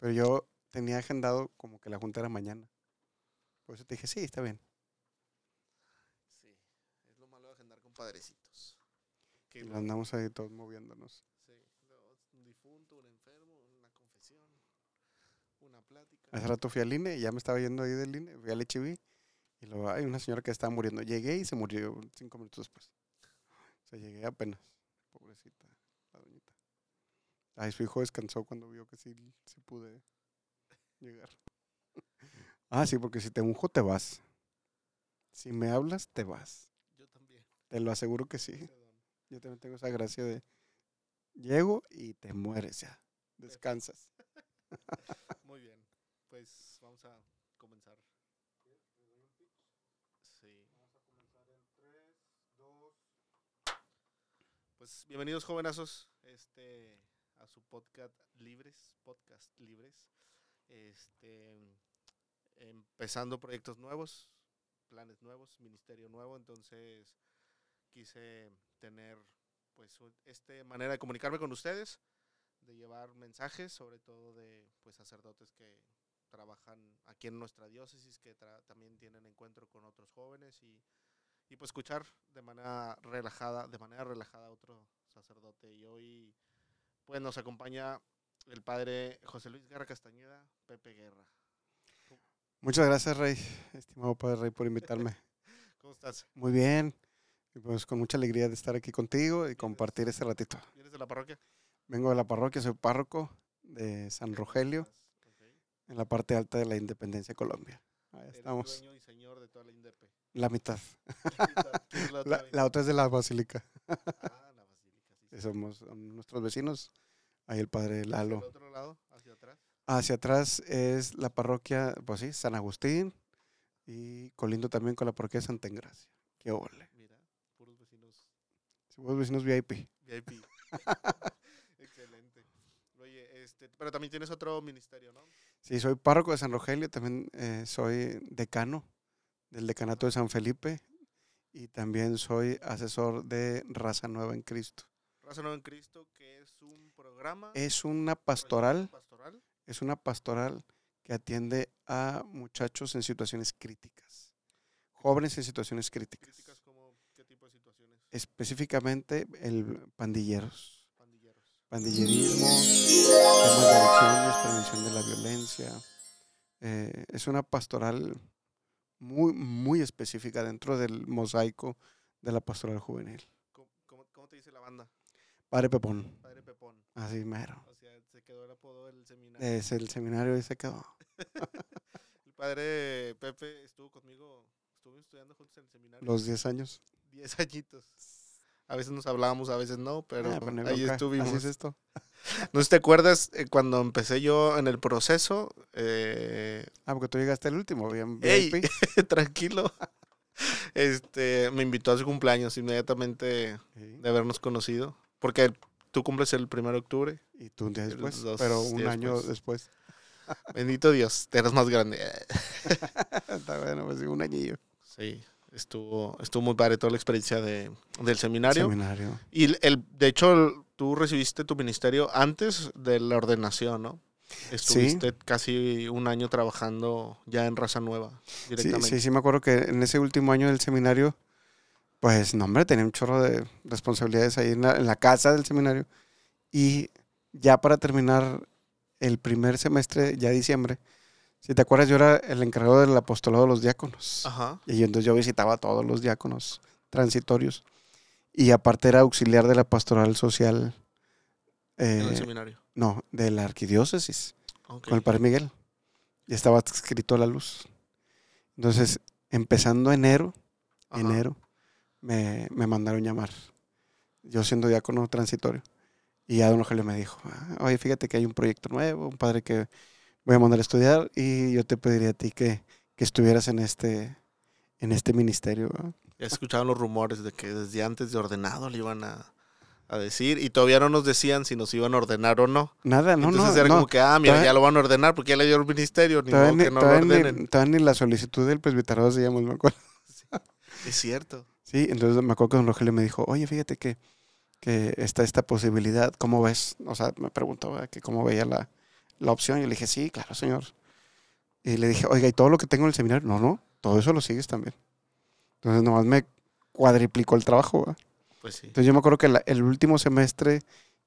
Pero yo tenía agendado como que la junta era mañana. Por eso te dije, sí, está bien. Sí, es lo malo de agendar con padrecitos. Que Y lo- andamos ahí todos moviéndonos. sí, un difunto, un enfermo, una confesión, una plática. Hace rato fui al INE, ya me estaba yendo ahí del INE, fui al HIV y luego hay una señora que estaba muriendo. Llegué y se murió cinco minutos después. O sea, llegué apenas. Pobrecita. Ay, su hijo descansó cuando vio que sí, sí pude llegar. Ah, sí, porque si te unjo, te vas. Si me hablas, te vas. Yo también. Te lo aseguro que sí. Yo también tengo esa gracia de llego y te mueres ya. Descansas. Muy bien, pues vamos a comenzar. Sí. Pues bienvenidos jovenazos este, a su podcast Libres, podcast Libres. Este, empezando proyectos nuevos, planes nuevos, ministerio nuevo, entonces quise tener pues este manera de comunicarme con ustedes de llevar mensajes, sobre todo de pues sacerdotes que trabajan aquí en nuestra diócesis, que también tienen encuentro con otros jóvenes y, y pues escuchar de manera relajada, de manera relajada a otro sacerdote. Y hoy pues nos acompaña el padre José Luis Guerra Castañeda, Pepe Guerra. Muchas gracias, Rey, estimado Padre Rey, por invitarme. ¿Cómo estás? Muy bien. Pues con mucha alegría de estar aquí contigo y compartir este ratito. ¿Vienes de la parroquia? Vengo de la parroquia, soy párroco de San Rogelio, en la parte alta de la Independencia, Colombia. Ahí Eres estamos. dueño y señor de toda la INDEP. La mitad. ¿Quién es la otra la otra es de la Basílica. Ah, la basílica, sí, que sí. Somos nuestros vecinos. Ahí el Padre ¿Hacia Lalo. el otro lado, hacia atrás. Hacia atrás es la parroquia, pues sí, San Agustín. Y colindo también con la parroquia de Santa Engracia. Qué ole. Mira, puros vecinos Somos vecinos VIP. VIP. Excelente. Oye, este, pero también tienes otro ministerio, ¿no? Sí, soy párroco de San Rogelio, también eh, soy decano del decanato de San Felipe y también soy asesor de Raza Nueva en Cristo. Raza Nueva en Cristo, que es un programa Es una pastoral, pastoral. es una pastoral que atiende a muchachos en situaciones críticas, jóvenes en situaciones críticas, Críticas como qué tipo de situaciones, específicamente el pandilleros, pandilleros. pandillerismo, temas de adicciones, prevención de la violencia. Eh, es una pastoral muy, muy específica dentro del mosaico de la pastoral juvenil. ¿Cómo, cómo, cómo te dice la banda? Padre Pepón, Padre Pepón. así mero. O sea, se quedó el apodo del seminario. Es el seminario y se quedó. El padre Pepe estuvo conmigo, estuvimos estudiando juntos en el seminario. Los 10 años. 10 añitos. A veces nos hablábamos, a veces no, pero Ah, ahí estuvimos. Así es esto. No sé si te acuerdas eh, cuando empecé yo en el proceso. eh, Ah, porque tú llegaste el último, bien ¡Ey! Tranquilo. Este, me invitó a su cumpleaños inmediatamente Sí, de habernos conocido. Porque tú cumples el 1 de octubre. Y tú un día después, dos pero un año después. después. Bendito Dios, te eres más grande. Está bueno, pues un añillo. Sí, estuvo, estuvo muy padre toda la experiencia de, del seminario. Seminario. Y el- el, de hecho, el- tú recibiste tu ministerio antes de la ordenación, ¿no? Estuviste casi un año trabajando ya en Raza Nueva Sí, directamente. sí, sí, me acuerdo que en ese último año del seminario, pues, no, hombre, tenía un chorro de responsabilidades ahí en la, en la casa del seminario. Y ya para terminar el primer semestre, ya diciembre, si te acuerdas, yo era el encargado del apostolado de los diáconos. Ajá. Y entonces yo visitaba a todos los diáconos transitorios. Y aparte era auxiliar de la pastoral social, En el eh, seminario. no, de la arquidiócesis Ok. con el padre Miguel. Y estaba escrito a la luz. Entonces, empezando enero, Ajá. enero, me, me mandaron llamar. Yo siendo diácono transitorio. Y ya don Rogelio me dijo, "Ah, oye, fíjate que hay un proyecto nuevo, un padre que voy a mandar a estudiar y yo te pediría a ti que, que estuvieras en este, en este ministerio. ¿verdad?". Ya escuchaban los rumores de que desde antes de ordenado le iban a, a decir y todavía no nos decían si nos iban a ordenar o no. Nada, no, Entonces no, era no. como que, ah, mira, todavía- ya lo van a ordenar porque ya le dio el ministerio, ni modo ni, que no lo ni- ordenen. todavía ni la solicitud del presbiterado hacíamos, me acuerdo. Es cierto. Sí, entonces me acuerdo que don Rogelio me dijo, oye, fíjate que, que está esta posibilidad, ¿cómo ves? O sea, me preguntó ¿verdad? que cómo veía la, la opción? Y le dije, sí, claro, señor. Y le dije, oiga, ¿y todo lo que tengo en el seminario? No, no, todo eso lo sigues también. Entonces nomás me cuadriplicó el trabajo. Pues sí. Entonces yo me acuerdo que la- el último semestre,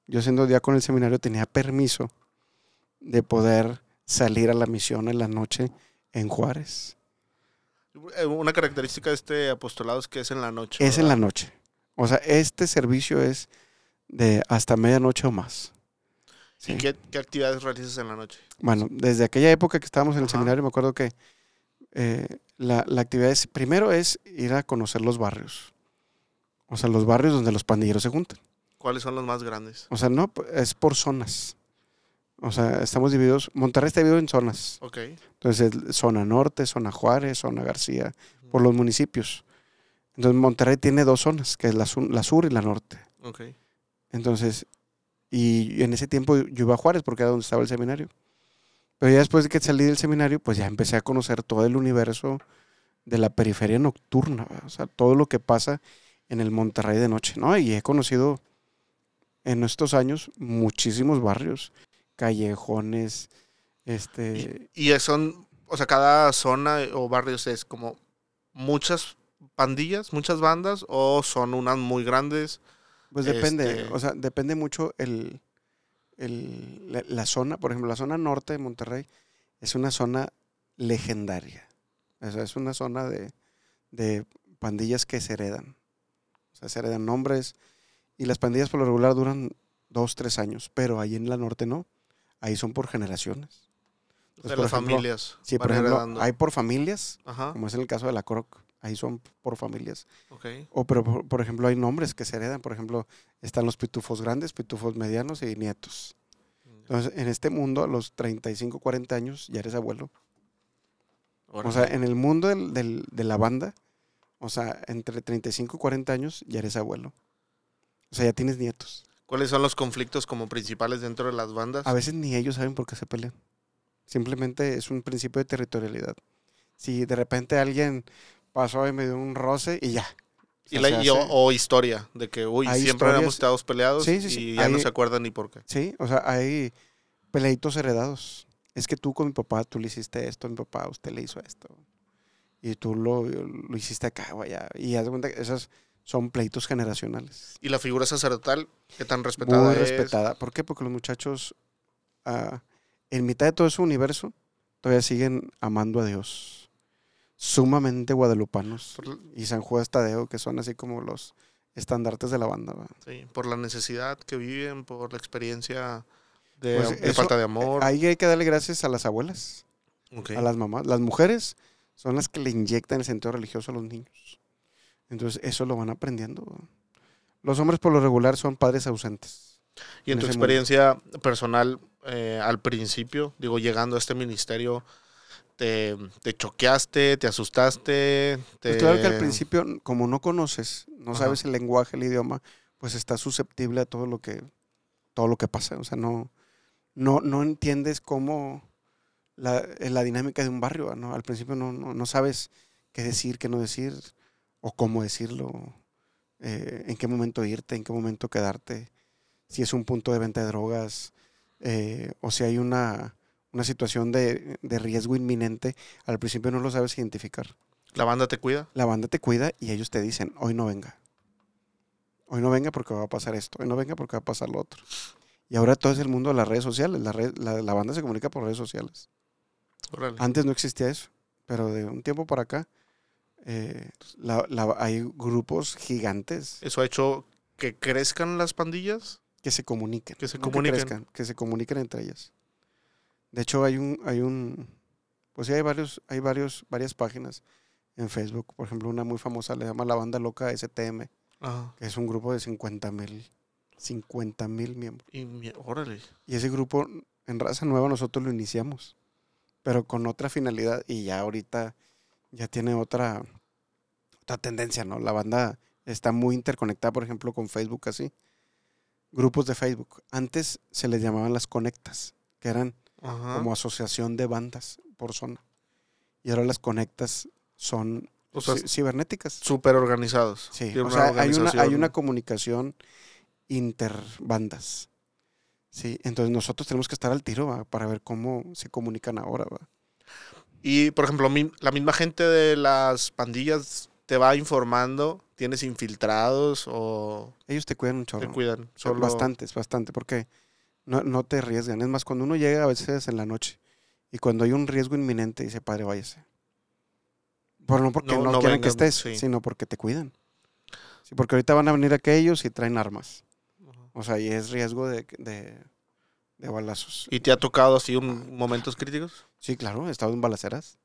yo siendo diácono en el seminario, tenía permiso de poder salir a la misión en la noche en Juárez. Eh, Una característica de este apostolado es que es en la noche. Es en la noche. O sea, este servicio es de hasta medianoche o más. ¿Y Sí. qué, qué actividades realizas en la noche? Bueno, desde aquella época que estábamos en el Ajá. seminario, me acuerdo que eh, la, la actividad es, primero es ir a conocer los barrios. O sea, los barrios donde los pandilleros se juntan. ¿Cuáles son los más grandes? O sea, no, es por zonas. O sea, estamos divididos, Monterrey está dividido en zonas. Ok. Entonces, es zona norte, zona Juárez, zona García, por los municipios. Entonces, Monterrey tiene dos zonas, que es la, su- la sur y la norte. Ok. Entonces, y en ese tiempo yo iba a Juárez porque era donde estaba el seminario. Pero ya después de que salí del seminario, pues ya empecé a conocer todo el universo de la periferia nocturna, ¿verdad? o sea, todo lo que pasa en el Monterrey de noche, ¿no? Y he conocido en estos años muchísimos barrios, callejones, este, Y son, o sea, cada zona o barrios es como muchas pandillas, muchas bandas, o son unas muy grandes. Pues depende, Este- o sea, depende mucho el, el- la, la zona. Por ejemplo, la zona norte de Monterrey es una zona legendaria. O sea, es una zona de, de pandillas que se heredan. O sea, se heredan nombres. Y las pandillas por lo regular duran dos, tres años. Pero ahí en la norte no. Ahí son por generaciones. de Pues, por las ejemplo, familias. Sí, por ejemplo, hay por familias, Ajá. como es en el caso de la Croc. Ahí son por familias. Ok. O pero por, por ejemplo hay nombres que se heredan. Por ejemplo, están los pitufos grandes, pitufos medianos y nietos. Entonces, en este mundo, a los 35, 40 años, ya eres abuelo. O sea, en el mundo del- del- de la banda, o sea, entre 35 y 40 años, ya eres abuelo. O sea, ya tienes nietos. ¿Cuáles son los conflictos como principales dentro de las bandas? A veces ni ellos saben por qué se pelean. Simplemente es un principio de territorialidad. Si de repente alguien pasó y me dio un roce y ya. y O la- y o, historia, de que, uy, Hay siempre historias- hemos estado peleados Sí, sí, sí, y ya no hay- se acuerdan ni por qué. Sí, o sea, hay peleitos heredados. Es que tú con mi papá, tú le hiciste esto, mi papá, usted le hizo esto. Y tú lo, lo hiciste acá, vaya. Y haz de cuenta que esos son pleitos generacionales. ¿Y la figura sacerdotal, qué tan respetada Muy es? respetada. ¿Por qué? Porque los muchachos, ah, en mitad de todo ese universo, todavía siguen amando a Dios. Sumamente guadalupanos. Por, Y San Juan Tadeo, que son así como los estandartes de la banda. ¿va? sí, por la necesidad que viven, por la experiencia de, Pues de eso, falta de amor. Ahí hay que darle gracias a las abuelas. Ok. a las mamás. Las mujeres son las que le inyectan el sentido religioso a los niños. Entonces, eso lo van aprendiendo. Los hombres, por lo regular, son padres ausentes. Y en en tu experiencia personal, eh, al principio, digo, llegando a este ministerio, te, te choqueaste, te asustaste. Te... Pues claro que al principio, como no conoces, no Ajá. sabes el lenguaje, el idioma, pues estás susceptible a todo lo que, todo lo que pasa. O sea, no, no, no entiendes cómo la, la dinámica de un barrio. ¿no? Al principio no, no, no sabes qué decir, qué no decir, o cómo decirlo, eh, en qué momento irte, en qué momento quedarte, si es un punto de venta de drogas, eh, o si hay una, una situación de, de riesgo inminente. Al principio no lo sabes identificar ¿La banda te cuida? la banda te cuida y ellos te dicen, hoy no venga. Hoy no venga porque va a pasar esto, hoy no venga porque va a pasar lo otro. Y ahora todo es el mundo de las redes sociales, la, red- la, la banda se comunica por redes sociales. Antes no existía eso, pero de un tiempo para acá eh, la- la- hay grupos gigantes ¿Eso ha hecho que crezcan las pandillas? que se comuniquen. Que se no comuniquen. crezcan, que se comuniquen entre ellas. De hecho, hay un, hay un, pues sí, hay varios, hay varios, varias páginas en Facebook. Por ejemplo, una muy famosa le llama La Banda Loca STM. Ajá. que es un grupo de 50 mil 50 mil miembros. Y órale. Y ese grupo en Raza Nueva nosotros lo iniciamos, pero con otra finalidad y ya ahorita ya tiene otra, otra tendencia, ¿no? La banda está muy interconectada, por ejemplo, con Facebook así. Grupos de Facebook. Antes se les llamaban las conectas, que eran Ajá. como asociación de bandas por zona. Y ahora las conectas son O sea, ci- cibernéticas. súper organizados. Sí, Tienen o sea, hay una, hay una comunicación interbandas. Sí, entonces nosotros tenemos que estar al tiro ¿va? para ver cómo se comunican ahora. ¿va? Y, por ejemplo, mi- la misma gente de las pandillas te va informando, tienes infiltrados o Ellos te cuidan un te chorro. cuidan. Son Solo... Bastantes, bastante, porque no, no te arriesgan. Es más, cuando uno llega a veces en la noche y cuando hay un riesgo inminente, dice, padre, váyase. Pero no porque No- no, no quieren que estés, sí. sino porque te cuidan. Sí, porque ahorita van a venir aquellos y traen armas. O sea, y es riesgo de, de, de balazos. ¿Y te ha tocado así un, momentos críticos? Sí, claro, he estado en balaceras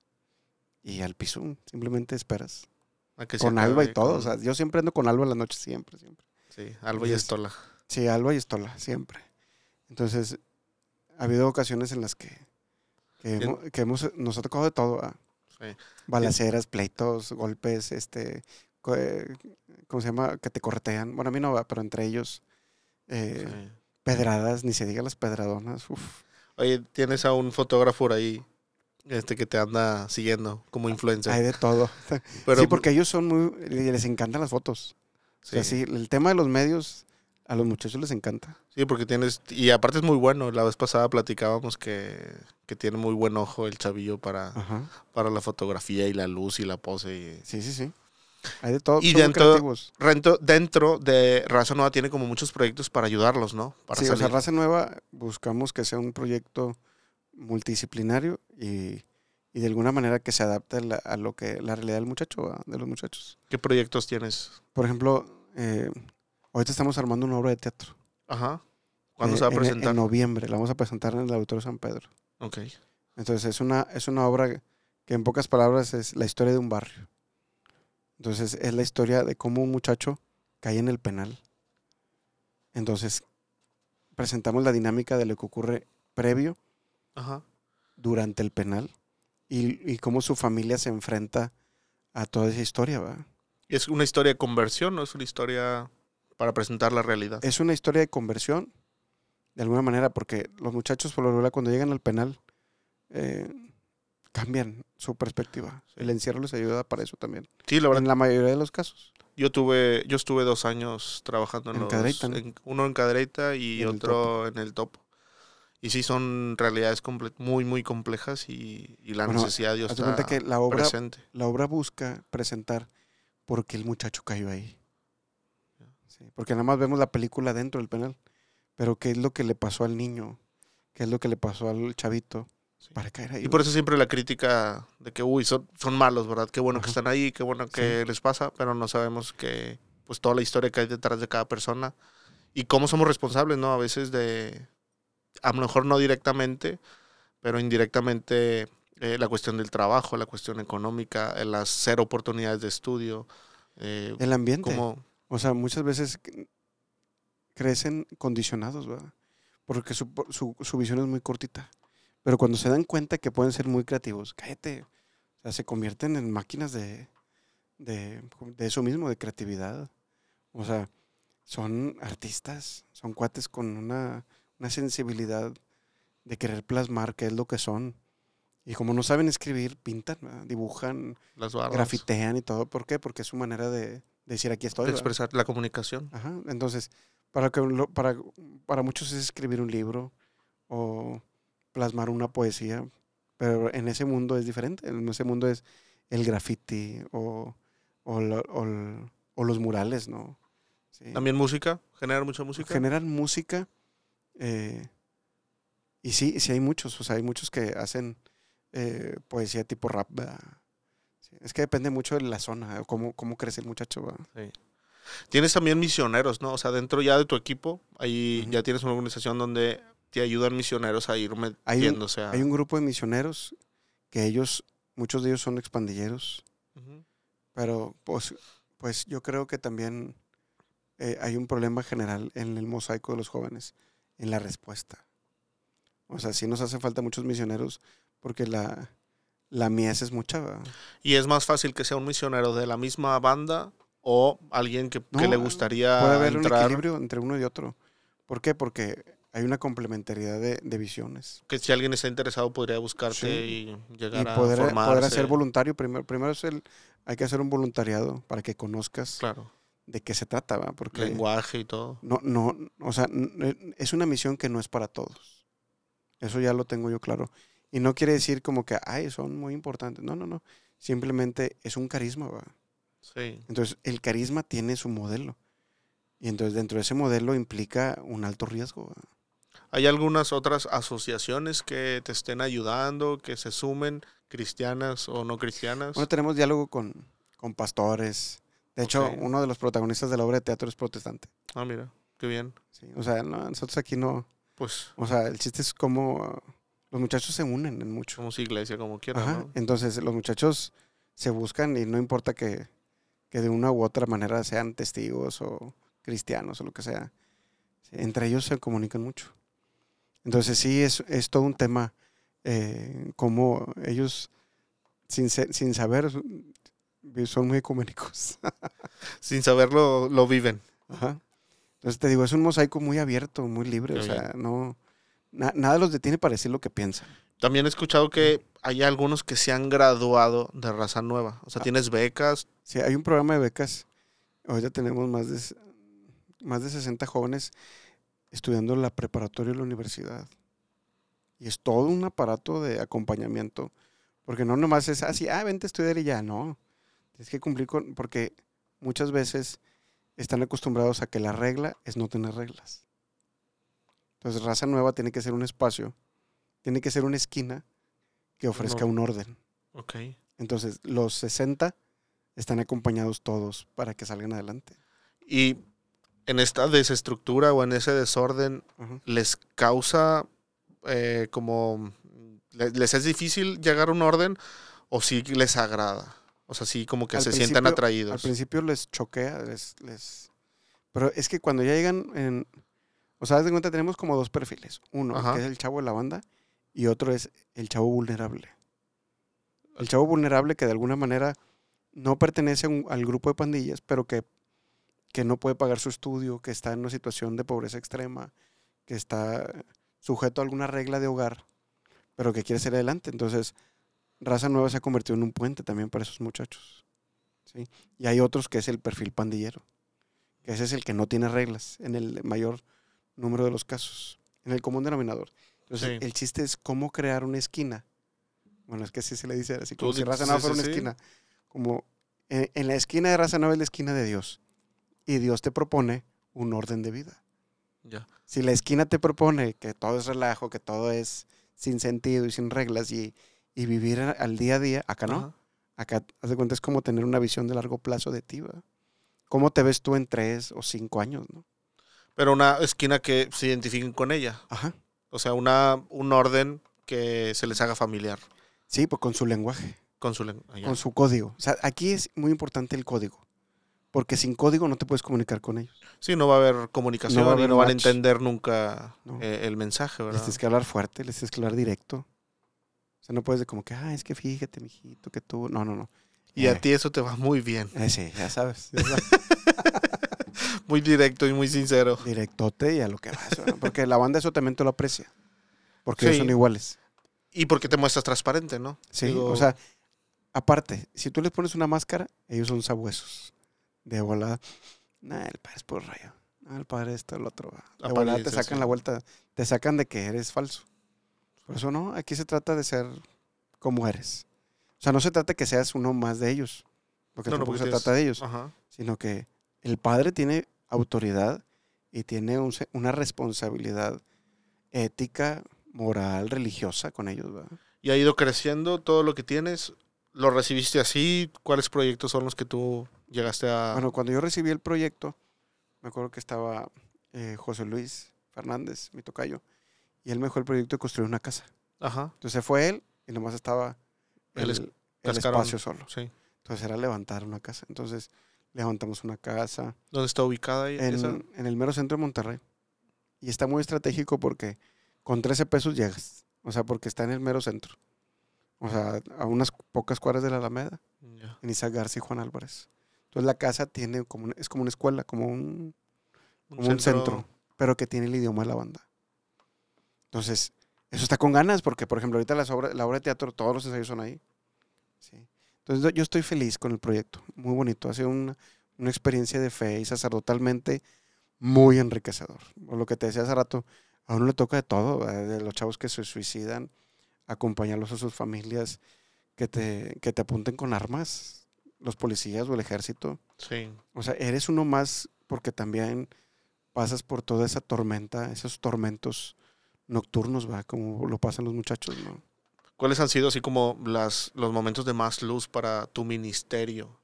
y al piso, simplemente esperas. A que se Con Alba y todo. con- O sea, yo siempre ando con Alba en la noche, siempre, siempre. sí, Alba y Estola. Sí, Alba y Estola, siempre. Entonces, ha habido ocasiones en las que, que, hemos, que hemos- nos ha tocado de todo. Sí. Balaceras, pleitos, golpes, este, eh, ¿cómo se llama? Que te corretean. Bueno, a mí no va, pero entre ellos, eh, Sí. pedradas, ni se diga las pedradonas. Uf. Oye, tienes a un fotógrafo por ahí este que te anda siguiendo como influencer. Hay de todo. Pero, sí, porque ellos son muy, les encantan las fotos. O sea, sí, sí, el tema de los medios, a los muchachos les encanta. sí, porque tienes y aparte es muy bueno. La vez pasada platicábamos que, que tiene muy buen ojo el chavillo para, Ajá. para la fotografía y la luz y la pose. y- Sí, sí, sí. Hay de todo. Y dentro-. Rento- dentro de Raza Nueva tiene como muchos proyectos para ayudarlos, ¿no? Para sí, o sea. Raza Nueva buscamos que sea un proyecto multidisciplinario y, y de alguna manera que se adapte a, la- a lo que la realidad del muchacho, de los muchachos. ¿Qué proyectos tienes? Por ejemplo, eh, ahorita estamos armando una obra de teatro. Ajá. ¿Cuándo eh, se va a en- presentar? En, noviembre, la vamos a presentar en el Auditorio San Pedro. Ok. Entonces es una, es una obra que en pocas palabras es la historia de un barrio. Entonces es la historia de cómo un muchacho cae en el penal. Entonces presentamos la dinámica de lo que ocurre previo Ajá. durante el penal y, y cómo su familia se enfrenta a toda esa historia. ¿va? ¿Y ¿Es una historia de conversión o es una historia para presentar la realidad? Es una historia de conversión, de alguna manera, porque los muchachos, por lo regular, cuando llegan al penal, eh, cambian su perspectiva. El encierro les ayuda para eso también. Sí, la verdad. En la mayoría de los casos. Yo tuve, yo estuve dos años trabajando en, En los- Cadereyta, ¿no? en- uno en Cadereyta y el otro en el Topo. Y sí son realidades muy, muy complejas y, y la Bueno, necesidad de Dios está cuenta que la obra, presente. la obra busca presentar por qué el muchacho cayó ahí. Sí, porque nada más vemos la película dentro del penal. Pero qué es lo que le pasó al niño, qué es lo que le pasó al chavito Sí. para caer ahí. Y por eso siempre la crítica de que, uy, son, son malos, ¿verdad? Qué bueno que Ajá. están ahí, qué bueno que les pasa, pero no sabemos que, pues, toda la historia que hay detrás de cada persona y cómo somos responsables, ¿no? A veces de, a lo mejor no directamente, pero indirectamente eh, la cuestión del trabajo, la cuestión económica, eh, las cero oportunidades de estudio, eh, el ambiente. cómo- O sea, muchas veces crecen condicionados, ¿verdad? Porque su, su, su visión es muy cortita. Pero cuando se dan cuenta que pueden ser muy creativos, cállate. O sea, se convierten en máquinas de, de, de eso mismo, de creatividad. O sea, son artistas, son cuates con una, una sensibilidad de querer plasmar qué es lo que son. Y como no saben escribir, pintan, ¿verdad? dibujan, las grafitean y todo. ¿Por qué? Porque es su manera de, de decir aquí estoy. de expresar la comunicación. Ajá. Entonces, para, que lo- para, para muchos es escribir un libro o plasmar una poesía, pero en ese mundo es diferente. En ese mundo es el graffiti o, o, lo- o el- o los murales, ¿no? Sí. También música, generar mucha música. Generan música. eh, y sí, sí hay muchos, o sea, hay muchos que hacen eh, poesía tipo rap. Sí, Es que depende mucho de la zona, cómo, cómo crece el muchacho. ¿verdad? Tienes también misioneros, ¿no? O sea, dentro ya de tu equipo, ahí ya tienes una organización donde te ayudan misioneros a ir Hay un- metiéndose a... Hay un grupo de misioneros que ellos, muchos de ellos son expandilleros, pero pues, pues yo creo que también eh, hay un problema general en el mosaico de los jóvenes, en la respuesta. O sea, sí nos hace falta muchos misioneros porque la, la mies es mucha. ¿verdad? Y es más fácil que sea un misionero de la misma banda o alguien que, le gustaría Puede haber un equilibrio entre uno y otro. ¿Por qué? Porque hay una complementariedad de, de visiones. que si alguien está interesado podría buscarte Sí. y llegar Y a poder, formarse. poder hacer voluntario, primero, primero es el, hay que hacer un voluntariado para que conozcas Claro. de qué se trata, ¿va? Porque Lenguaje y todo. no, no, o sea, es una misión que no es para todos. Eso ya lo tengo yo claro. Y no quiere decir como que, ay, son muy importantes. No, no, no. Simplemente es un carisma, ¿va? Sí. Entonces, el carisma tiene su modelo. Y entonces, dentro de ese modelo implica un alto riesgo. ¿va? ¿Hay algunas otras asociaciones que te estén ayudando, que se sumen, cristianas o no cristianas? Bueno, tenemos diálogo con, con pastores. De hecho, uno de los protagonistas de la obra de teatro es protestante. Ah, mira, qué bien. ¿sí? O sea, no, nosotros aquí no. Pues O sea, el chiste es cómo los muchachos se unen en mucho. somos iglesia como quieran, Ajá. ¿no? Entonces, los muchachos se buscan y no importa que, que de una u otra manera sean testigos o cristianos o lo que sea. entre ellos se comunican mucho. Entonces, sí, es, es todo un tema eh, cómo ellos, sin, sin saber, son muy ecuménicos. Sin saberlo, lo viven. Ajá. Entonces, te digo, es un mosaico muy abierto, muy libre. Qué o bien. sea, no, na- nada los detiene para decir lo que piensan. También he escuchado que hay algunos que se han graduado de raza nueva. O sea, Ah. tienes becas. Sí, hay un programa de becas. Ahorita tenemos más de, más de 60 jóvenes estudiando la preparatoria y la universidad. Y es todo un aparato de acompañamiento. Porque no nomás es así, ah, vente a estudiar y ya, no. Tienes que cumplir con, porque muchas veces están acostumbrados a que la regla es no tener reglas. Entonces, raza nueva tiene que ser un espacio, tiene que ser una esquina que ofrezca un orden. Ok. Entonces, los 60 están acompañados todos para que salgan adelante. Y en esta desestructura o en ese desorden. ¿les causa eh, como... le- ¿Les es difícil llegar a un orden o sí les agrada? O sea, sí como que Al se sientan principio- Al atraídos. principio les choquea, les, les... Pero es que cuando ya llegan en... O sea, de cuenta, tenemos como dos perfiles. Uno, Ajá. que es el chavo de la banda, y otro es el chavo vulnerable. El chavo vulnerable que de alguna manera no pertenece un- al grupo de pandillas, pero que, que no puede pagar su estudio, que está en una situación de pobreza extrema, que está sujeto a alguna regla de hogar, pero que quiere ser adelante. Entonces, Raza Nueva se ha convertido en un puente también para esos muchachos. ¿sí? Y hay otros que es el perfil pandillero, que ese es el que no tiene reglas en el mayor número de los casos, en el común denominador. Entonces, Sí. el chiste es cómo crear una esquina. Bueno, es que así se le dice, así Tú como si Raza Nueva sí, fuera una esquina. Como en, en la esquina de Raza Nueva es la esquina de Dios. Y Dios te propone un orden de vida. Ya. Si la esquina te propone que todo es relajo, que todo es sin sentido y sin reglas y, y vivir al día a día, acá no. Acá, haz de cuenta, es como tener una visión de largo plazo de ti, ¿verdad? ¿Cómo te ves tú en tres o cinco años, no? Pero una esquina que se identifiquen con ella. Ajá. O sea, una, un orden que se les haga familiar Sí, pues con su lenguaje, con su lengua. con su código. O sea, aquí es muy importante el código. Porque sin código no te puedes comunicar con ellos. Sí, no va a haber comunicación haber y no van a entender nunca No. eh, el mensaje, Les ¿verdad? tienes que hablar fuerte, les tienes que hablar directo. O sea, no puedes de como que, ah, es que fíjate, mijito, que tú. No, no, no. Y Eh, a ti eso te va muy bien. eh, sí, ya sabes. ya sabes. Muy directo y muy sincero. Directote y a lo que vas. ¿verdad? Porque la banda eso también te lo aprecia. Porque ellos Sí. son iguales. Y porque te muestras transparente, ¿no? Sí, Digo, o sea, aparte, si tú les pones una máscara, ellos son sabuesos. De volada, nah, el padre es por rayo. Nah, el padre esto, el otro. va". De volada te sacan sí. la vuelta, te sacan de que eres falso. Por eso no, aquí se trata de ser como eres. O sea, no se trata que seas uno más de ellos, porque No, no, tampoco porque se trata de ellos, Ajá. sino que el padre tiene autoridad y tiene un una responsabilidad ética, moral, religiosa con ellos. ¿verdad? Y ha ido creciendo todo lo que tienes. ¿Lo recibiste así? ¿Cuáles proyectos son los que tú llegaste a...? Bueno, cuando yo recibí el proyecto, me acuerdo que estaba eh, José Luis Fernández, mi tocayo, y él me dejó el proyecto de construir una casa. Ajá, Entonces fue él y nomás estaba El el, espacio solo. sí. Entonces era levantar una casa. Entonces levantamos una casa ¿Dónde está ubicada esa? en, en el mero centro de Monterrey. Y está muy estratégico porque con 13 pesos llegas. O sea, porque está en el mero centro. O sea, a unas pocas cuadras de la Alameda, Ya. en Isaac García y Juan Álvarez. Entonces la casa tiene como un- es como una escuela, como un, como un centro, pero que tiene el idioma de la banda. Entonces, eso está con ganas, porque, por ejemplo, ahorita las obras, la obra de teatro, todos los ensayos son ahí. Sí. Entonces, yo estoy feliz con el proyecto, muy bonito. Ha sido un una experiencia de fe y sacerdotalmente muy enriquecedor. Por lo que te decía hace rato, a uno le toca de todo, ¿verdad? de los chavos que se suicidan, acompañarlos a sus familias, que te, que te apunten con armas, los policías o el ejército. Sí. O sea, eres uno más porque también pasas por toda esa tormenta, esos tormentos nocturnos, va, como lo pasan los muchachos, ¿no? ¿Cuáles han sido así como las, los momentos de más luz para tu ministerio?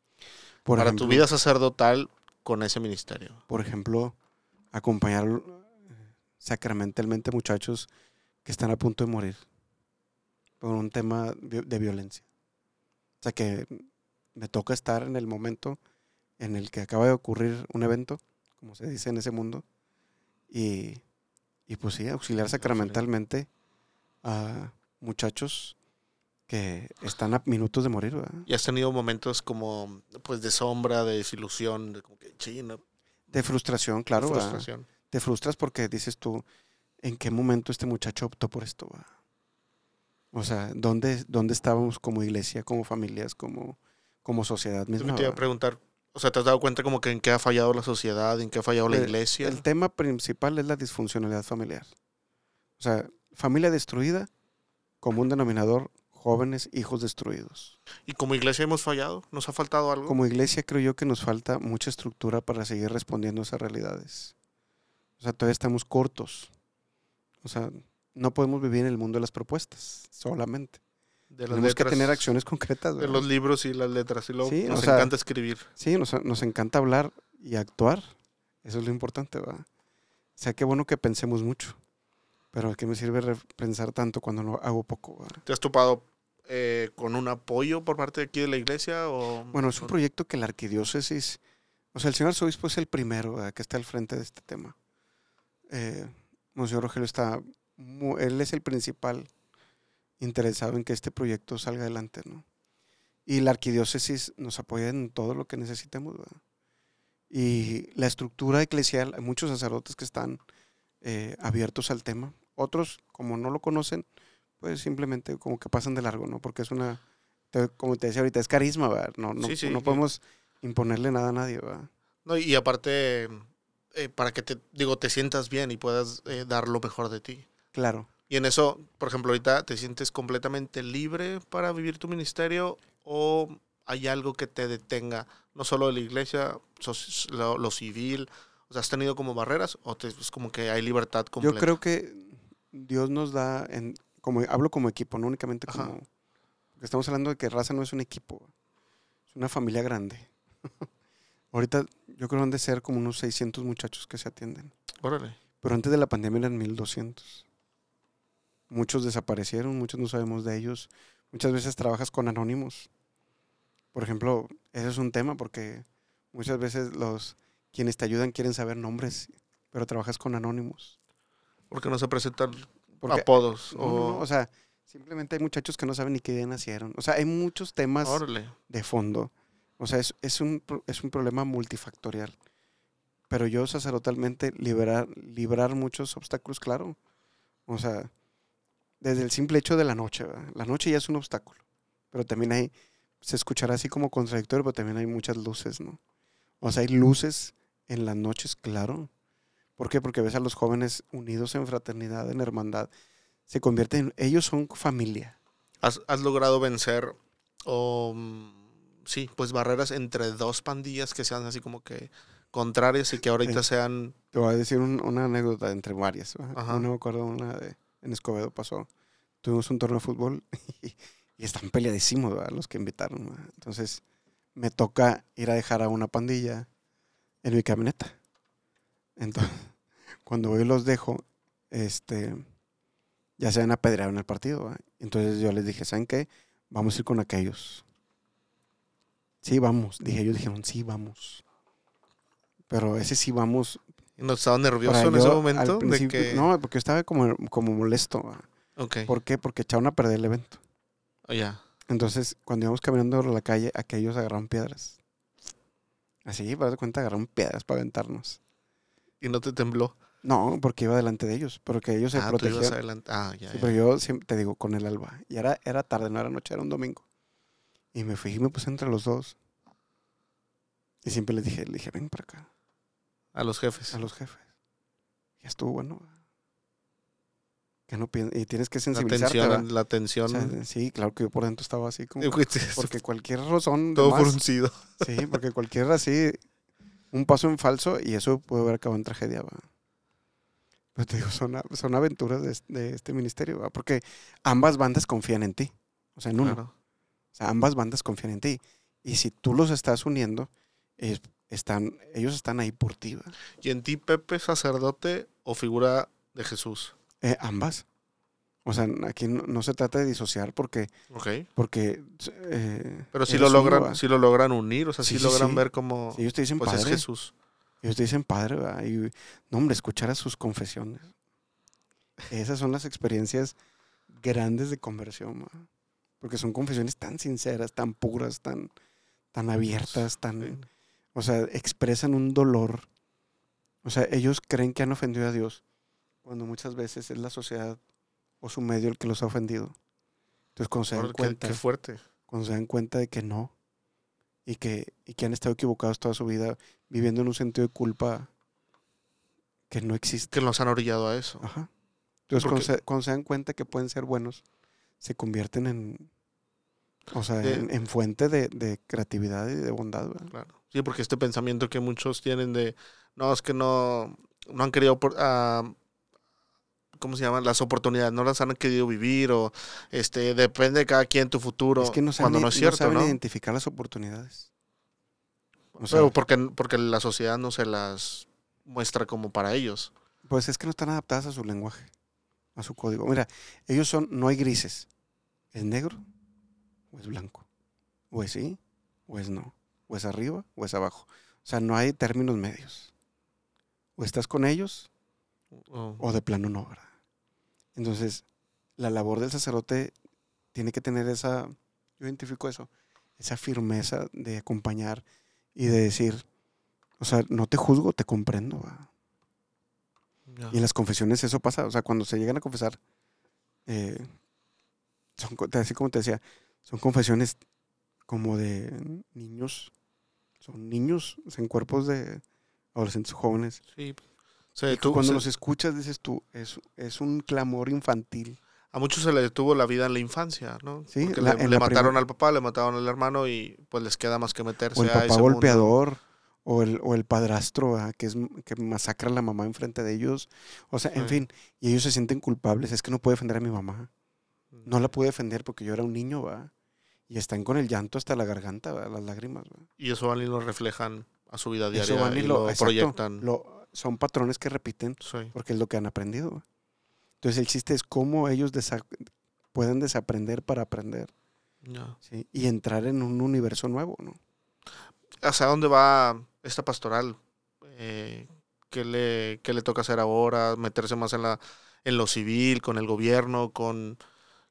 Por para ejemplo, tu vida sacerdotal con ese ministerio. por ejemplo, acompañar sacramentalmente muchachos que están a punto de morir por un tema de violencia. O sea que me toca estar en el momento en el que acaba de ocurrir un evento, como se dice en ese mundo, y, y pues sí, auxiliar sacramentalmente a muchachos que están a minutos de morir. ¿verdad? ¿Y has tenido momentos como pues de sombra, de desilusión, de como que chino, De frustración, claro. ¿verdad? frustración? te frustras porque dices tú, ¿en qué momento este muchacho optó por esto? va? O sea, ¿dónde, ¿dónde estábamos como iglesia, como familias, como, como sociedad misma? que te iba a preguntar. O sea, ¿te has dado cuenta como que en qué ha fallado la sociedad, en qué ha fallado la El- iglesia? El tema principal es la disfuncionalidad familiar. O sea, familia destruida, común denominador, jóvenes, hijos destruidos. ¿Y como iglesia hemos fallado? ¿Nos ha faltado algo? Como iglesia creo yo que nos falta mucha estructura para seguir respondiendo a esas realidades. O sea, todavía estamos cortos. O sea, no podemos vivir en el mundo de las propuestas solamente. de Tenemos que tener acciones concretas. De ¿verdad? los libros y las letras. Y luego Sí, nos o sea- encanta escribir. Sí, nos, nos encanta hablar y actuar. Eso es lo importante, ¿verdad? O sea, qué bueno que pensemos mucho. Pero ¿qué me sirve pensar tanto cuando no hago poco? ¿verdad? ¿Te has topado eh, con un apoyo por parte de aquí de la iglesia? O, Bueno, es un proyecto que la arquidiócesis, o sea, el señor arzobispo es el primero ¿verdad? que está al frente de este tema. Eh, Monseñor Rogelio está, él es el principal interesado en que este proyecto salga adelante, ¿no? Y la arquidiócesis nos apoya en todo lo que necesitemos, ¿verdad? Y la estructura eclesial, hay muchos sacerdotes que están eh, abiertos al tema. Otros, como no lo conocen, pues simplemente como que pasan de largo, ¿no? Porque es una, como te decía ahorita, es carisma, ¿verdad? No, no, Sí, sí, no y- podemos imponerle nada a nadie, ¿verdad? No, y aparte, eh, para que te, digo, te sientas bien y puedas eh, dar lo mejor de ti. Claro. Y en eso, por ejemplo, ahorita te sientes completamente libre para vivir tu ministerio o hay algo que te detenga, no solo de la iglesia, sos- lo, lo civil. O sea, ¿has tenido como barreras o te, es como que hay libertad completa? Yo creo que Dios nos da, en, como hablo como equipo, no únicamente Ajá. como... Porque estamos hablando de que raza no es un equipo, es una familia grande. Ahorita yo creo que han de ser como unos 600 muchachos que se atienden. Órale. Pero antes de la pandemia eran 1200. Muchos desaparecieron, muchos no sabemos de ellos. Muchas veces trabajas con anónimos. Por ejemplo, ese es un tema porque muchas veces los quienes te ayudan quieren saber nombres, pero trabajas con anónimos. Porque no se presentan Porque, apodos. no, no, no, o, o sea, simplemente hay muchachos que no saben ni qué día nacieron. O sea, hay muchos temas órale. de fondo. O sea, es, es, un, es un problema multifactorial. Pero yo sacerdotalmente liberar, librar muchos obstáculos, claro. O sea, desde el simple hecho de la noche, ¿verdad? La noche ya es un obstáculo. Pero también hay, se escuchará así como contradictorio, pero también hay muchas luces, ¿no? O sea, hay luces en las noches, claro. ¿Por qué? Porque ves a los jóvenes unidos en fraternidad, en hermandad. Se convierten, ellos son familia. ¿Has, has logrado vencer o mm, sí, pues barreras entre dos pandillas que sean así como que contrarias y que ahorita Sí. sean Te voy a decir un- una anécdota entre varias. No me acuerdo una de en Escobedo pasó. Tuvimos un torneo de fútbol y, están peleadísimos los que invitaron. Entonces me toca ir a dejar a una pandilla en mi camioneta. Entonces, cuando voy los dejo, este, ya se van a apedrear en el partido. Entonces yo les dije, ¿saben qué? Vamos a ir con aquellos. Sí, vamos. Dije, ellos dijeron, sí, vamos. Pero ese sí vamos ¿No estaba nervioso Ahora, en ese yo, momento? De que... No, porque estaba como, como molesto. ¿va? Ok. ¿Por qué? Porque echaron a perder el evento. Oh, ya. Entonces, cuando íbamos caminando por la calle, aquellos agarraron piedras. Así, para dar cuenta, agarraron piedras para aventarnos. Y no te tembló. No, porque iba delante de ellos, pero que ellos se ah, tú ibas protegían. adelante. Ah, ya. Sí, ya. pero yo siempre te digo, con el alba. Y era, era tarde, no era noche, era un domingo. Y me fui y me puse entre los dos. Y siempre les dije, le dije, ven para acá, A los jefes. a los jefes. Ya estuvo bueno. Que no y tienes que la sensibilizarte, la O tensión. sea, sí, claro que yo por dentro estaba así como... Porque cualquier razón todo más- fruncido. Sí, porque cualquier así, un paso en falso y eso puede haber acabado en tragedia, ¿va? Pero te digo, son, son aventuras de, es- de este ministerio, ¿va? Porque ambas bandas confían en ti. O sea, en uno. Claro. O sea, ambas bandas confían en ti. Y si tú los estás uniendo, es- están, ellos están ahí por ti, ¿va? ¿Y en ti, Pepe, sacerdote o figura de Jesús? Eh, ambas. O sea, aquí no, no se trata de disociar porque, Ok. porque eh, Pero si lo uno, logran, si lo logran unir, o sea, si Sí, sí, logran sí. ver cómo Si ellos te dicen pues es padre, Jesús. ellos te dicen padre, ¿va? y no hombre, escuchar a sus confesiones. Esas son las experiencias grandes de conversión, ¿va? porque son confesiones tan sinceras, tan puras, tan, tan abiertas, tan. O sea, expresan un dolor. O sea, ellos creen que han ofendido a Dios, cuando muchas veces es la sociedad o su medio el que los ha ofendido. Entonces, cuando se dan qué- cuenta, qué fuerte. cuando se dan cuenta de que no, y que, y que han estado equivocados toda su vida, viviendo en un sentido de culpa que no existe. Que nos han orillado a eso. Ajá. Entonces, cuando se, cuando se dan cuenta que pueden ser buenos, se convierten en, o sea, De- en, en fuente de, de creatividad y de bondad. ¿verdad? Claro. Sí, porque este pensamiento que muchos tienen de, no, es que no, no han querido, por- ah, ¿cómo se llaman? Las oportunidades, no las han querido vivir o, este, depende de cada quien tu futuro, Es que no saben, cuando no es cierto, saben ¿no? identificar las oportunidades. O Pero porque, porque la sociedad no se las muestra como para ellos. pues es que no están adaptadas a su lenguaje, a su código. Mira, ellos son, no hay grises. ¿Es negro o es blanco? ¿O es sí o es no? ¿O es arriba o es abajo? O sea, no hay términos medios. O estás con ellos O- o de plano no, ¿verdad? Entonces, la labor del sacerdote tiene que tener esa, yo identifico eso, esa firmeza de acompañar y de decir, o sea, no te juzgo, te comprendo. Y en las confesiones eso pasa, o sea, cuando se llegan a confesar, eh, son, así como te decía, son confesiones como de niños, son niños en cuerpos de adolescentes jóvenes. Sí. Se Y detuvo- cuando se- los escuchas dices tú, es, es un clamor infantil. a muchos se les detuvo la vida en la infancia, ¿no? Sí, Porque la- le, en le mataron al papá, le mataron al hermano y pues les queda más que meterse O el a papá ese mundo. golpeador, o el, o el padrastro ¿verdad? que, es, que masacra a la mamá enfrente de ellos. O sea, en Sí. fin, y ellos se sienten culpables. Es que no puedo defender a mi mamá. No la pude defender porque yo era un niño, ¿va? Y están con el llanto hasta la garganta, las lágrimas, ¿va? Y eso van y lo reflejan a su vida diaria Eso van y, y lo, lo, exacto, proyectan. lo- son patrones que repiten Sí. porque es lo que han aprendido. Entonces el chiste es cómo ellos desa- pueden desaprender para aprender. ¿sí? y entrar en un universo nuevo, ¿no? ¿Hacia dónde va esta pastoral? Eh, ¿qué, le, qué le toca hacer ahora? ¿Meterse más en, la, en lo civil, con el gobierno? con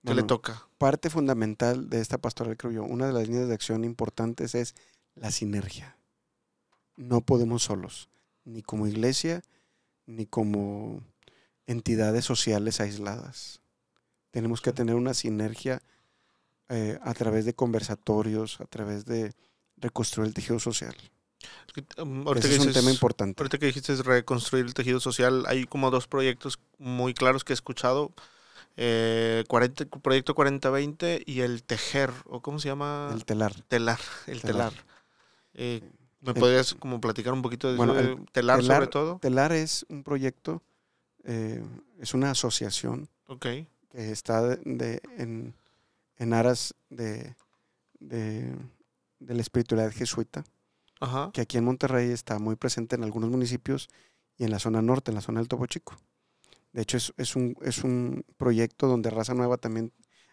¿Qué le Bueno, toca? parte fundamental de esta pastoral, creo yo, una de las líneas de acción importantes es la sinergia. No podemos solos, ni como iglesia, ni como entidades sociales aisladas. Tenemos que tener una sinergia eh, a través de conversatorios, a través de reconstruir el tejido social. Um, ahorita, Ese que es un dices, tema importante. ahorita que dijiste reconstruir el tejido social, hay como dos proyectos muy claros que he escuchado. Eh, 40, proyecto 4020 y el tejer, o cómo se llama? El telar. telar, el Telar. telar. Eh, ¿Me El- podrías como platicar un poquito de Bueno, el telar, sobre telar- todo? Telar es un proyecto, eh, es una asociación que está de, de- en, en aras de, de, de la espiritualidad jesuita, ajá, que aquí en Monterrey está muy presente en algunos municipios y en la zona norte, en la zona del Topo Chico. De hecho, es, es un, es un proyecto donde Raza Nueva también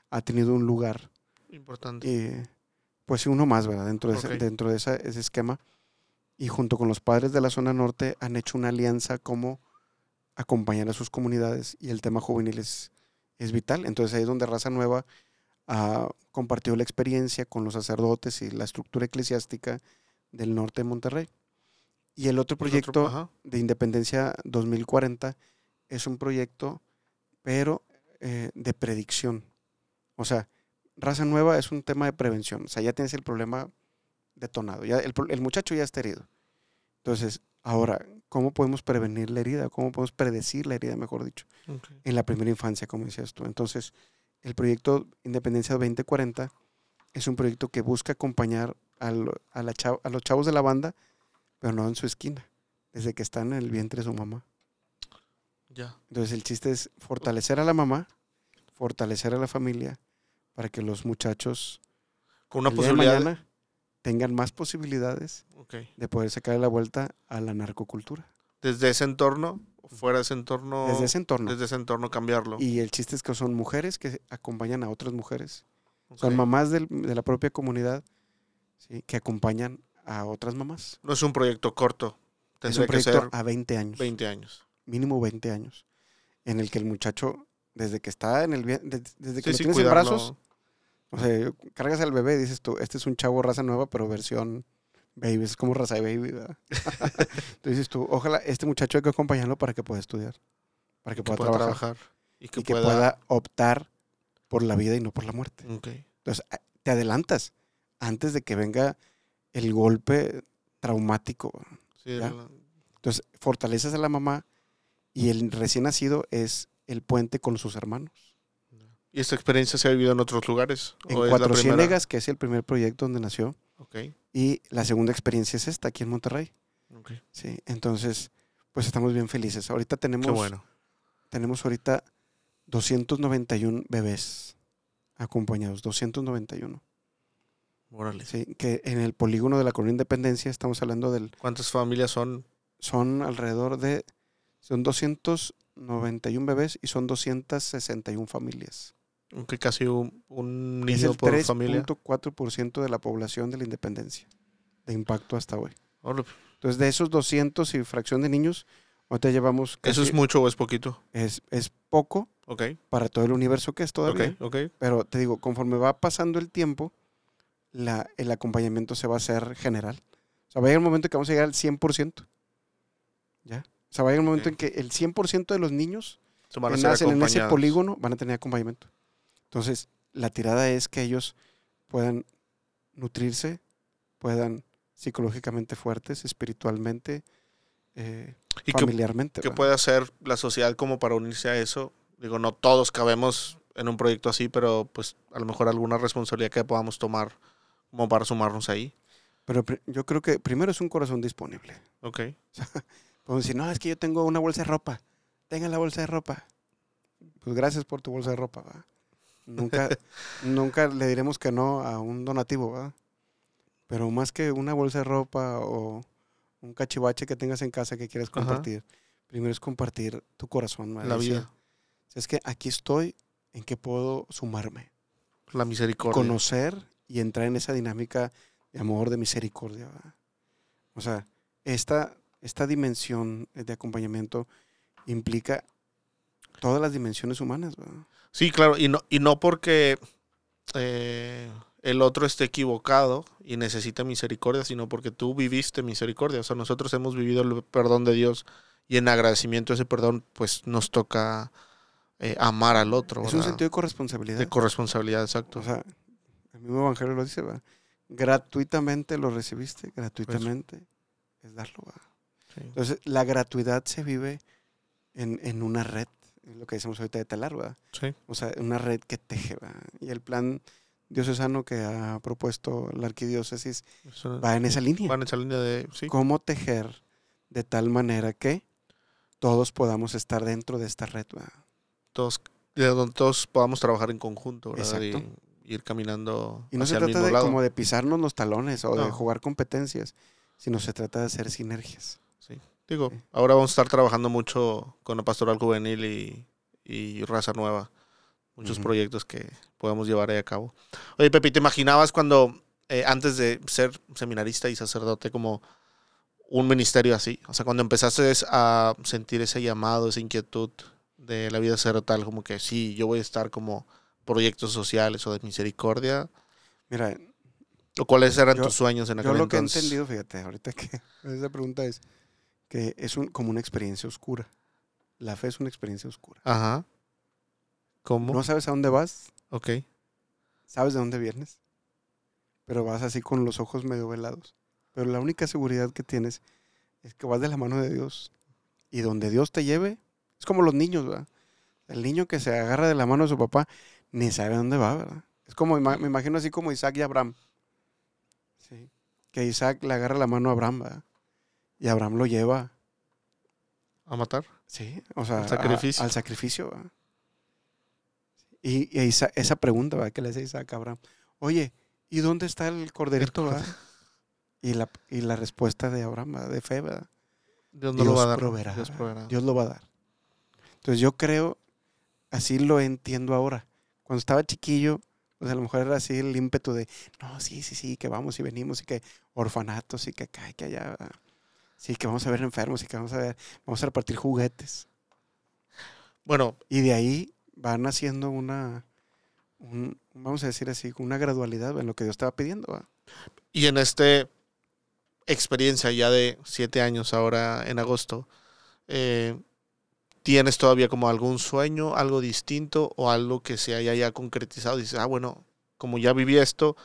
ha tenido un lugar, importante. eh, pues uno más, ¿verdad? Dentro de, ese- dentro de esa- ese esquema. Y junto con los padres de la zona norte han hecho una alianza como acompañar a sus comunidades y el tema juvenil es, es vital. Entonces ahí es donde Raza Nueva ha compartido la experiencia con los sacerdotes y la estructura eclesiástica del norte de Monterrey. Y el otro El otro- proyecto de Independencia 2040 es un proyecto, pero eh, de predicción. O sea, raza nueva es un tema de prevención. O sea, ya tienes el problema detonado, ya el, muchacho ya está herido. Entonces, ahora, ¿cómo podemos prevenir la herida? ¿Cómo podemos predecir la herida, mejor dicho? En la primera infancia, como decías tú. Entonces, el proyecto Independencia 2040 es un proyecto que busca acompañar al- a, la a los chavos de la banda, pero no en su esquina, desde que están en el vientre de su mamá. Ya. Entonces, el chiste es fortalecer a la mamá, fortalecer a la familia, para que los muchachos Con una de posibilidad. de- mañana tengan más posibilidades de poder sacar la vuelta a la narcocultura. Desde ese entorno, fuera de ese entorno. Desde ese entorno. desde ese entorno cambiarlo. Y el chiste es que son mujeres que acompañan a otras mujeres. Son mamás del- de la propia comunidad ¿sí? que acompañan a otras mamás. No es un proyecto corto. Es un que proyecto ser a 20 años, 20 años. Mínimo 20 años, en el que el muchacho, desde que está en el vie- de- desde que Sí, lo sí, tienes en brazos, o sea, cargas al bebé y dices tú, este es un chavo raza nueva, pero versión baby, es como raza de baby, ¿verdad? Entonces dices tú, ojalá este muchacho hay que acompañarlo para que pueda estudiar, para que que pueda, pueda trabajar, trabajar. Y que, y que pueda. optar por la vida y no por la muerte. Entonces, te adelantas antes de que venga el golpe traumático. Sí, Entonces, fortaleces a la mamá y el recién nacido es el puente con sus hermanos. ¿Y esta experiencia se ha vivido en otros lugares? En ¿O es la Cuatro? Ciénegas, que es el primer proyecto donde nació, y la segunda experiencia es esta, aquí en Monterrey. Sí, entonces, pues estamos bien felices. Ahorita tenemos, Qué bueno. tenemos ahorita 291 bebés acompañados, 291. Órale. Sí, que en el polígono de la Colonia Independencia estamos hablando del ¿Cuántas familias son? son alrededor de, son 291 bebés y son 261 familias. Aunque casi un, un es niño el por familia. 3.4% de la población de la independencia, de impacto hasta hoy. Entonces, de esos 200 y fracción de niños, ahorita llevamos ¿Eso es casi- mucho o es poquito? es, es poco Ok. para todo el universo que es todavía. Ok. Ok. Pero te digo, conforme va pasando el tiempo, la, el acompañamiento se va a hacer general. O sea, va a llegar un momento que vamos a llegar al 100%. ¿Ya? O sea, va a llegar un momento en que el 100% de los niños que nacen en ese polígono van a tener acompañamiento. Entonces, la tirada es que ellos puedan nutrirse, puedan psicológicamente fuertes, espiritualmente, eh, ¿Y familiarmente. qué puede hacer la sociedad como para unirse a eso? Digo, no todos cabemos en un proyecto así, pero pues a lo mejor alguna responsabilidad que podamos tomar como para sumarnos ahí. Pero yo creo que primero es un corazón disponible. Ok. Podemos decir, no, es que yo tengo una bolsa de ropa. Tenga la bolsa de ropa. Pues gracias por tu bolsa de ropa. ¿va? Nunca, nunca le diremos que no a un donativo. ¿va? Pero más que una bolsa de ropa o un cachivache que tengas en casa que quieras Ajá. compartir, primero es compartir tu corazón. ¿va? La vida, Es que aquí estoy, ¿en qué puedo sumarme? la misericordia. conocer y entrar en esa dinámica de amor, de misericordia. ¿verdad? O sea, esta, esta dimensión de acompañamiento implica todas las dimensiones humanas. ¿verdad? Sí, claro, y no, y no porque eh, el otro esté equivocado y necesita misericordia, sino porque tú viviste misericordia. O sea, nosotros hemos vivido el perdón de Dios y en agradecimiento a ese perdón, pues nos toca eh, amar al otro. Es un sentido de corresponsabilidad. de corresponsabilidad, exacto. o sea, el mismo evangelio lo dice, ¿verdad? gratuitamente lo recibiste, gratuitamente es darlo. ¿verdad? Sí. Entonces, la gratuidad se vive en, en una red, lo que decimos ahorita de telar, ¿verdad? Sí. O sea, una red que teje, ¿verdad? Y el plan diocesano que ha propuesto la arquidiócesis Eso va en esa línea. va en esa línea de... Sí, Cómo tejer de tal manera que todos podamos estar dentro de esta red, ¿verdad? todos, de donde todos podamos trabajar en conjunto, ¿verdad? Exacto. Y ir caminando Y no se el trata mismo de lado. como de pisarnos los talones o de jugar competencias, sino se trata de hacer sinergias. Digo, Sí. ahora vamos a estar trabajando mucho con la pastoral juvenil y, y raza nueva. Muchos proyectos que podemos llevar ahí a cabo. Oye, Pepe, ¿te imaginabas cuando, eh, antes de ser seminarista y sacerdote, como un ministerio así? O sea, cuando empezaste a sentir ese llamado, esa inquietud de la vida sacerdotal, como que sí, yo voy a estar como proyectos sociales o de misericordia. Mira, ¿O cuáles eran Yo- tus sueños en yo aquel lo que he entonces? entendido, fíjate, ahorita que esa pregunta es que es un, como una experiencia oscura. La fe es una experiencia oscura. Ajá. ¿Cómo? No sabes a dónde vas, Ok. sabes de dónde vienes, pero vas así con los ojos medio velados. Pero la única seguridad que tienes es que vas de la mano de Dios. Y donde Dios te lleve, es como los niños, ¿verdad? El niño que se agarra de la mano de su papá ni sabe dónde va, ¿verdad? Es como, me imagino así como Isaac y Abraham. Sí. Que Isaac le agarra la mano a Abraham, ¿verdad? Y Abraham lo lleva, A matar. sí, o sea, Al a- sacrificio. al sacrificio, ¿verdad? Y, y Isa- esa pregunta, ¿verdad? Que le hace Isaac a Abraham. Oye, ¿y dónde está el corderito, verdad? Y la, y la respuesta de Abraham, ¿verdad? de fe, ¿verdad? Dios no lo va a dar. proveerá, Dios ¿verdad? proveerá. Dios lo va a dar. Entonces yo creo, así lo entiendo ahora. Cuando estaba chiquillo, pues a lo mejor era así el ímpetu de, no, sí, sí, sí, que vamos y venimos y que orfanatos y que acá y que allá. ¿verdad? Sí, que vamos a ver enfermos y que vamos a ver, vamos a repartir juguetes. Bueno, Y de ahí van haciendo una, un- vamos a decir así, una gradualidad en lo que Dios estaba pidiendo. y en esta experiencia ya de siete años ahora en agosto, eh, ¿tienes todavía como algún sueño, algo distinto o algo que se haya ya concretizado? Dices, ah, bueno, como ya viví esto,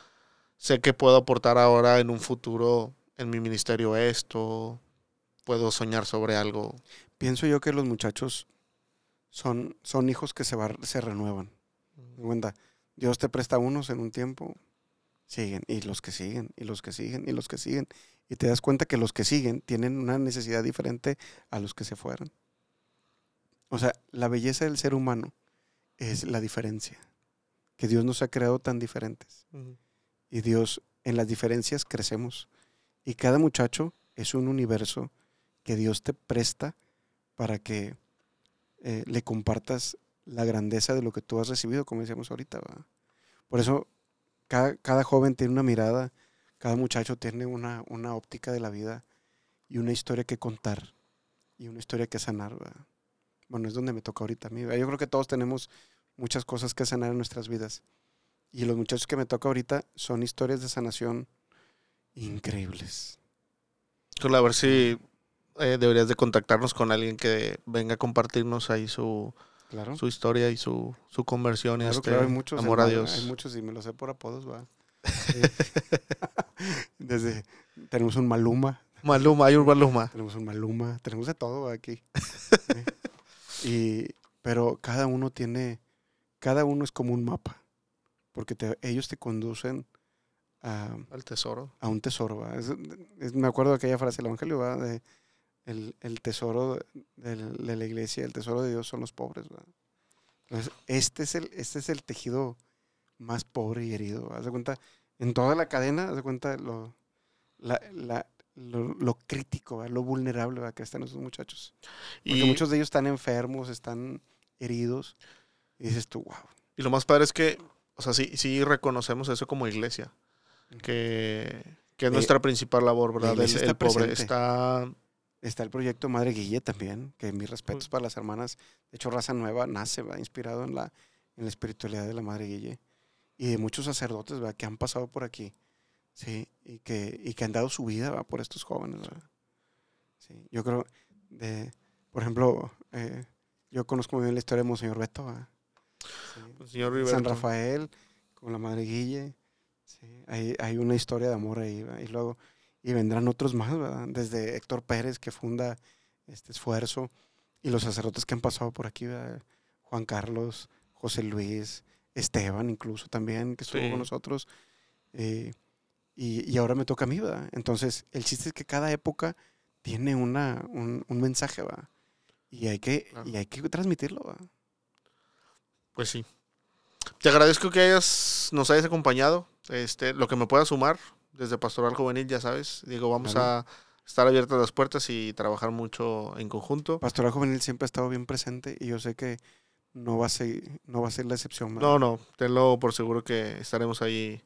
sé que puedo aportar ahora en un futuro en mi ministerio esto, puedo soñar sobre algo. Pienso yo que los muchachos son, son hijos que se, va- se renuevan. Cuenta, Dios te presta unos en un tiempo, siguen, y los que siguen, y los que siguen, y los que siguen. Y te das cuenta que los que siguen tienen una necesidad diferente a los que se fueron. O sea, la belleza del ser humano es la diferencia. Que Dios nos ha creado tan diferentes. Y Dios, en las diferencias crecemos. Y cada muchacho es un universo que Dios te presta para que eh, le compartas la grandeza de lo que tú has recibido, como decíamos ahorita. Por eso cada, cada joven tiene una mirada, cada muchacho tiene una, una óptica de la vida y una historia que contar y una historia que sanar. Bueno, es donde me toca ahorita a mí. Yo creo que todos tenemos muchas cosas que sanar en nuestras vidas. Y los muchachos que me toca ahorita son historias de sanación increíbles. A ver si eh, deberías de contactarnos con alguien que venga a compartirnos ahí su, Claro. su historia y su, su conversión y Claro, este claro, hay muchos. amor a Dios. Hay muchos y me lo sé por apodos, va. Sí. Desde tenemos un Maluma, Maluma, hay un Maluma. tenemos un Maluma, tenemos de todo aquí. Sí. Y pero cada uno tiene cada uno es como un mapa, porque te- ellos te conducen a, Al tesoro. a un tesoro. Es- es- me acuerdo de aquella frase del Evangelio, ¿va? de el, el tesoro de la iglesia, el tesoro de Dios son los pobres. Entonces, este es, el, este es el tejido más pobre y herido. Haz de cuenta, en toda la cadena, haz de cuenta lo, la- la- lo, lo crítico, lo vulnerable ¿va? que están esos muchachos. Porque Y, muchos de ellos están enfermos, están heridos. Y dices tú, wow. y lo más padre es que, o sea, sí, sí reconocemos eso como iglesia. Que, que es Eh, nuestra principal labor, ¿verdad? El, iglesia está el pobre está. Está el proyecto Madre Guille también, que mis respetos para las hermanas. De hecho, Raza Nueva nace, va inspirado en la, en la espiritualidad de la Madre Guille. Y de muchos sacerdotes, ¿va? que han pasado por aquí. Sí, y que, y que han dado su vida ¿va? por estos jóvenes. ¿va? Sí, yo creo, de, por ejemplo, eh, yo conozco muy bien la historia de Monseñor Beto. Sí, señor San. Rafael con la Madre Guille. Sí, hay, hay una historia de amor ahí. ¿va? Y luego, y vendrán otros más, ¿verdad? Desde Héctor Pérez, que funda este esfuerzo, y los sacerdotes que han pasado por aquí, ¿verdad? Juan Carlos, José Luis, Esteban incluso también, que estuvo Sí. con nosotros. eh, y, y ahora me toca a mí, ¿verdad? Entonces, el chiste es que cada época tiene una, un, un mensaje, ¿va? Y hay que, Claro. y hay que transmitirlo, ¿va? Pues sí. Te agradezco que hayas, nos hayas acompañado. Este, lo que me pueda sumar desde Pastoral Juvenil, ya sabes. Digo, vamos Claro. a estar abiertas las puertas y trabajar mucho en conjunto. Pastoral Juvenil siempre ha estado bien presente y yo sé que no va a ser, no va a ser la excepción. ¿verdad? No, no, tenlo por seguro que estaremos ahí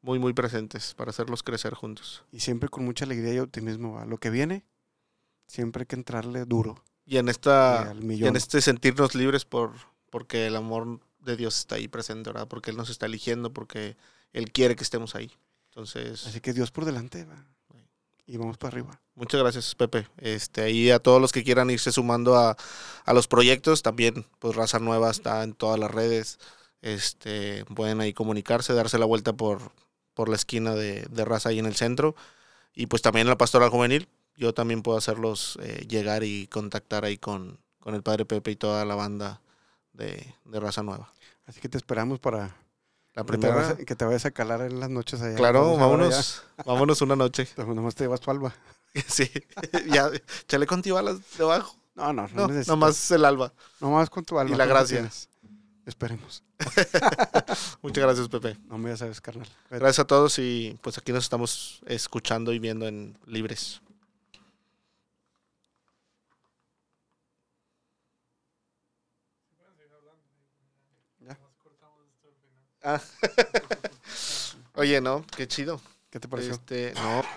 muy, muy presentes para hacerlos crecer juntos. Y siempre con mucha alegría y optimismo. ¿va? Lo que viene, siempre hay que entrarle duro. Y en esta, y en este sentirnos libres por, porque el amor de Dios está ahí presente, ¿verdad? Porque Él nos está eligiendo, porque Él quiere que estemos ahí. Entonces, Así que Dios por delante. ¿va? Y vamos para arriba. Muchas gracias, Pepe. Este, ahí a todos los que quieran irse sumando a, a los proyectos, también, pues Raza Nueva está en todas las redes. Este, pueden ahí comunicarse, darse la vuelta por, por la esquina de, de raza ahí en el centro. Y pues también la pastoral juvenil, yo también puedo hacerlos eh, llegar y contactar ahí con, con el padre Pepe y toda la banda de, de raza nueva. Así que te esperamos para La que te, vayas, primera, a- que te vayas a calar en las noches allá. claro, vámonos, vámonos una noche. Pues nomás te llevas tu alba. Sí, ya, chale con tibalas debajo. No, no, no, No, nomás el alba. Nomás con tu alba. Y la ¿cuánto gracia. Esperemos. Muchas gracias, Pepe. No me ya sabes, carnal. Gracias a todos y pues aquí nos estamos escuchando y viendo en Libres. Ah. Oye, no, qué chido. ¿Qué te pareció? Este, no,